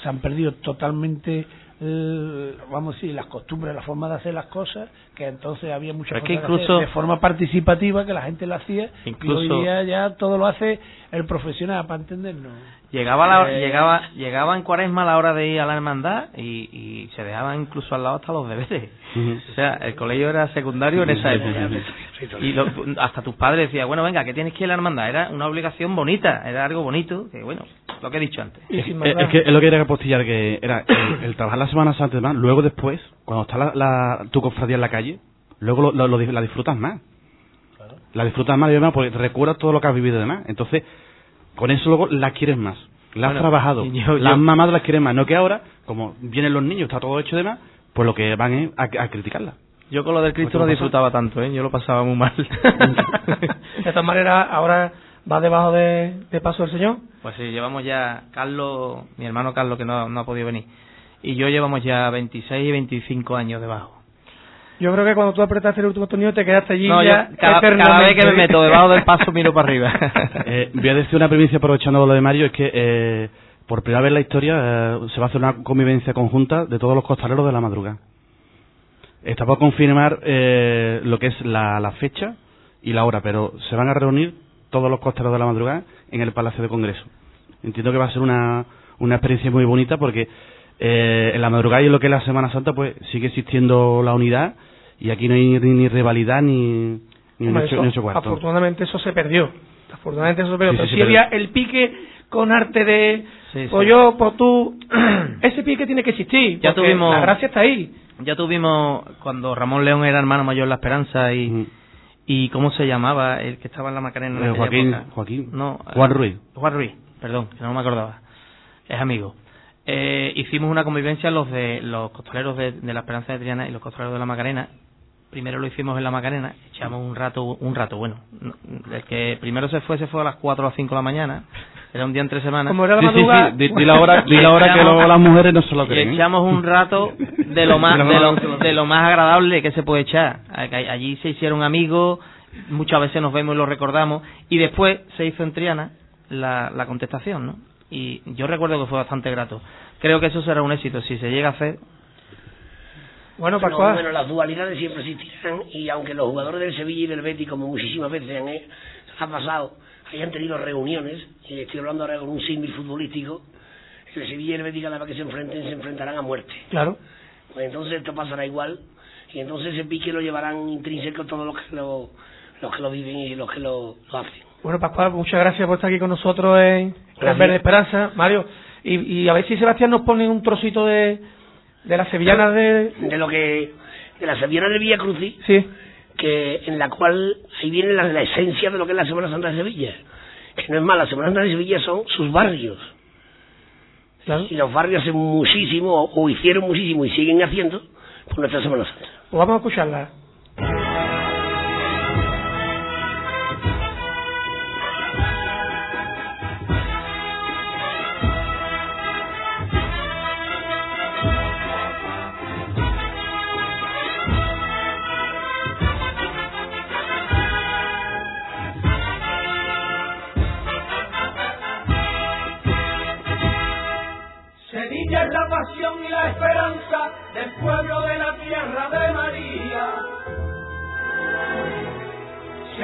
se han perdido totalmente, eh, vamos a decir, las costumbres, la forma de hacer las cosas, que entonces había muchas Pero es que cosas hacer incluso- de forma participativa que la gente la hacía Incluso- y hoy día ya todo lo hace el profesional, para entendernos. Llegaba la, Eh, llegaba llegaba en cuaresma la hora de ir a la hermandad y, y se dejaban incluso al lado hasta los deberes. O sea, el colegio era secundario en esa época. Y lo- hasta tus padres decían, bueno, venga, que tienes que ir a la hermandad. Era una obligación bonita, era algo bonito, que bueno, lo que he dicho antes. Eh, maldad. es que es lo que quería apostillar, que era el, el trabajar la Semana demás, luego después, cuando está la, la- tu cofradía en la calle, luego lo, lo- la disfrutas más. La disfrutas más y demás porque recuerdas todo lo que has vivido y demás. Entonces, con eso luego la quieres más. La has Bueno, trabajado. yo- las yo- mamás las quieren más. No que ahora, como vienen los niños, está todo hecho y demás, pues lo que van es a, a criticarla. Yo con lo del Cristo ¿Cómo no disfrutaba tanto, ¿eh? Yo lo pasaba muy mal. De todas maneras, ahora va debajo de, de paso del Señor. Pues sí, llevamos ya, Carlos, mi hermano Carlos, que no, no ha podido venir, y yo llevamos ya 26 y 25 años debajo. Yo creo que cuando tú apretaste el último tornillo te quedaste allí No, yo ya cada, cada vez que me meto debajo del paso miro para arriba. Eh, voy a decir una primicia aprovechando lo de Mario, es que eh, por primera vez en la historia eh, se va a hacer una convivencia conjunta de todos los costaleros de la madrugada. Está por confirmar eh, lo que es la, la fecha y la hora, pero se van a reunir todos los costaleros de la madrugada en el Palacio de Congreso. Entiendo que va a ser una, una experiencia muy bonita porque eh, en la madrugada y en lo que es la Semana Santa pues sigue existiendo la unidad y aquí no hay ni, ni rivalidad ni, ni, Hombre, ocho, eso, ni ocho cuartos. afortunadamente eso se perdió. Afortunadamente eso se perdió. Sí, pero sí, si pero- había el pique con arte de Sí, pues sí. yo, pues tú, ese pique tiene que existir. Ya tuvimos- La gracia está ahí. ya tuvimos, cuando Ramón León era hermano mayor de La Esperanza y, y ¿cómo se llamaba? El que estaba en la Macarena en Eh, Joaquín, época. Joaquín. No, Juan Ruiz. Juan Ruiz, perdón, que no me acordaba. Es amigo. Eh, hicimos una convivencia los de los costaleros de, de la Esperanza de Triana y los costaleros de la Macarena. Primero lo hicimos en la Macarena, echamos un rato, un rato, bueno. no- El que primero se fue, se fue a las 4 o las 5 de la mañana. Era un día entre semanas. Como era la Sí, sí, madrugada, sí. Di, di la hora, di la hora que lo- las mujeres no se lo creen. ¿eh? echamos un rato de lo más de lo, de lo más agradable que se puede echar allí se hicieron amigos muchas veces nos vemos y lo recordamos y después se hizo en Triana la, la contestación no y yo recuerdo que fue bastante grato creo que eso será un éxito si se llega a hacer Bueno, Pascual. bueno, las dualidades siempre existirán y aunque los jugadores del Sevilla y del Betis, como muchísimas veces han, ha pasado, hayan tenido reuniones, y estoy hablando ahora con un símil futbolístico, el Sevilla y el Betis cada vez que se enfrenten se enfrentarán a muerte. Claro. Pues entonces esto pasará igual y entonces ese pique lo llevarán intrínseco todos los que lo, los que lo viven y los que lo, lo hacen. Bueno, Pascual, muchas gracias por estar aquí con nosotros en Gracias. Verde Esperanza. Mario, y, y a ver si Sebastián nos pone un trocito de, de las sevillanas de... De lo que, de la Sevillana de Villa Crucis, Sí, que en la cual ahí viene la, la esencia de lo que es la Semana Santa de Sevilla. Que no es más, la Semana Santa de Sevilla son sus barrios. claro. Y los barrios hacen muchísimo, o, o hicieron muchísimo y siguen haciendo, por nuestra Semana Santa. Pues vamos a escucharla.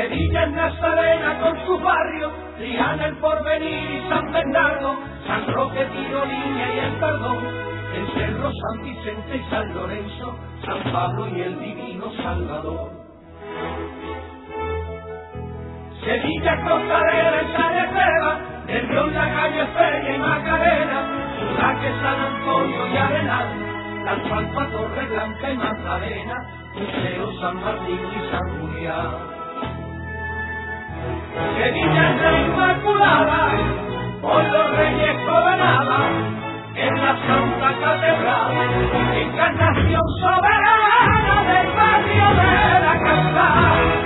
Sevilla es Nazarena con sus barrios, Triana el porvenir y San Bernardo, San Roque, Tirolina y el Perdón, el Cerro San Vicente y San Lorenzo, San Pablo y el Divino Salvador. Sevilla costarera y Saletera, el Río la calle Feria y Macarena, Uraque, San Antonio y Arenal, Lanzalpa, Torre Blanca y Magdalena, Museo San Martín y San Julián. Sevilla es la Inmaculada, por los reyes coronada, en la Santa Catedral, encarnación soberana del barrio de la Casal.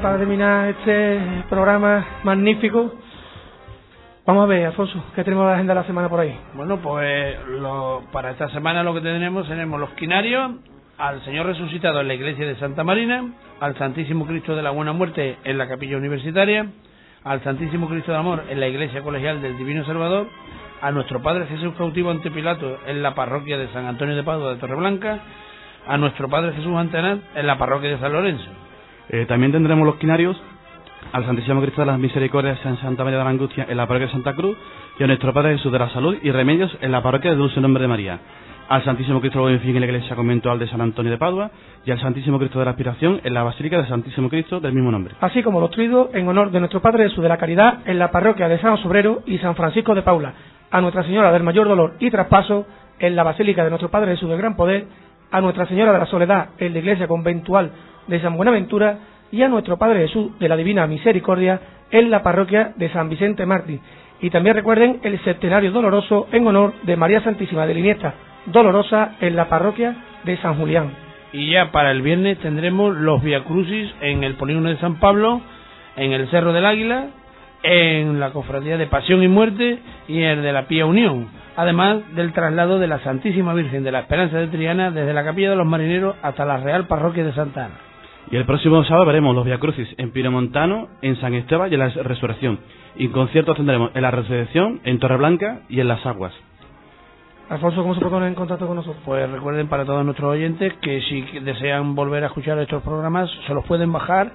Para terminar este programa magnífico, vamos a ver, Alfonso, ¿qué tenemos en la agenda de la semana por ahí? Bueno, pues lo- para esta semana lo que tenemos, tenemos los quinarios, al Señor resucitado en la iglesia de Santa Marina, al Santísimo Cristo de la Buena Muerte en la capilla universitaria, al Santísimo Cristo de Amor en la iglesia colegial del Divino Salvador, a nuestro Padre Jesús cautivo ante Pilato en la parroquia de San Antonio de Padua de Torreblanca, a nuestro Padre Jesús Antenat en la parroquia de San Lorenzo. Eh, también tendremos los quinarios al Santísimo Cristo de las Misericordias en Santa María de la Angustia en la parroquia de Santa Cruz y a nuestro Padre Jesús de la Salud y Remedios en la parroquia de Dulce Nombre de María. Al Santísimo Cristo Fin en la iglesia conventual de San Antonio de Padua y al Santísimo Cristo de la Aspiración en la Basílica del Santísimo Cristo del mismo nombre. Así como los triduos en honor de nuestro Padre Jesús de la Caridad en la parroquia de San Sobrero y San Francisco de Paula, a Nuestra Señora del Mayor Dolor y Traspaso en la Basílica de nuestro Padre Jesús del Gran Poder, a Nuestra Señora de la Soledad en la iglesia conventual de San Buenaventura y a nuestro Padre Jesús de la Divina Misericordia en la parroquia de San Vicente Mártir. Y también recuerden el septenario doloroso en honor de María Santísima de Liniesta Dolorosa en la parroquia de San Julián. Y ya para el viernes tendremos los Via Crucis en el Polígono de San Pablo, en el Cerro del Águila, en la Cofradía de Pasión y Muerte y en el de la Pía Unión. Además del traslado de la Santísima Virgen de la Esperanza de Triana desde la Capilla de los Marineros hasta la Real Parroquia de Santa Ana. Y el próximo sábado veremos los Via Crucis en Piemontano, en San Esteban y en la Resurrección. Y conciertos tendremos en la Resurrección, en Torreblanca y en Las Aguas. Alfonso, ¿cómo se puede poner en contacto con nosotros? Pues recuerden para todos nuestros oyentes que si desean volver a escuchar estos programas se los pueden bajar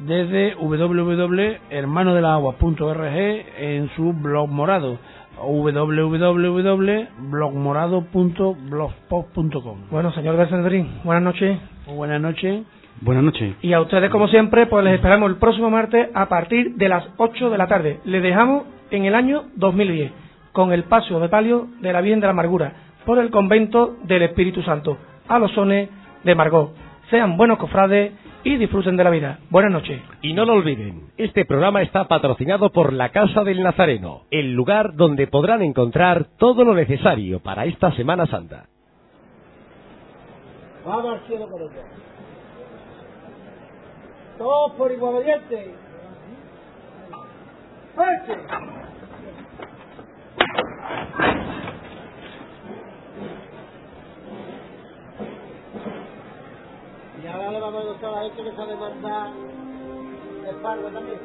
desde www.hermanodelagua.org en su blog morado www.blogmorado.blogspot.com Bueno, señor Bersendrín, buenas noches. Buenas noches. Buenas noches. Y a ustedes, como siempre, pues les esperamos el próximo martes a partir de las 8 de la tarde. Les dejamos en el año 2010 con el paso de palio de la Virgen de la Amargura por el convento del Espíritu Santo a los sones de Margot. Sean buenos cofrades y disfruten de la vida. Buenas noches. Y no lo olviden, este programa está patrocinado por la Casa del Nazareno, el lugar donde podrán encontrar todo lo necesario para esta Semana Santa. Vamos al cielo con Todos por igual obediente. ¡Fuerte! Y ahora le vamos a gustar a gente que sabe mandar el pardo también.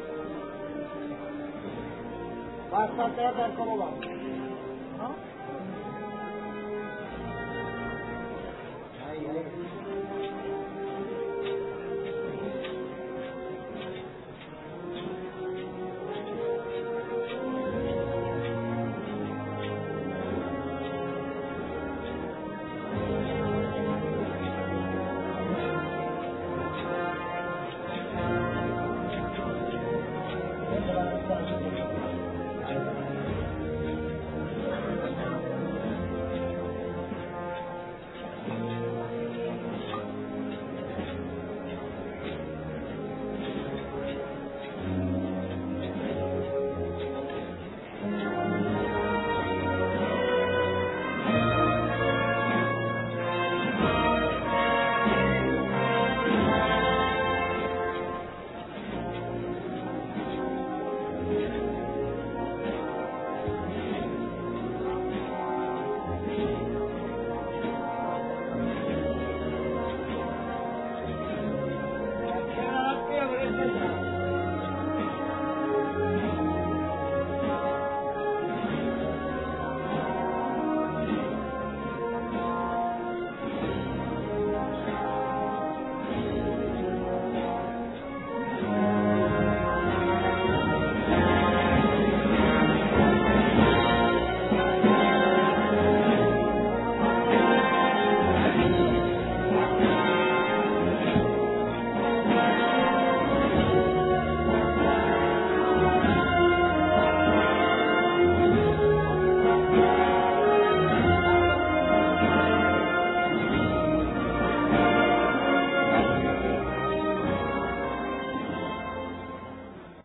Bastante a ver cómo va.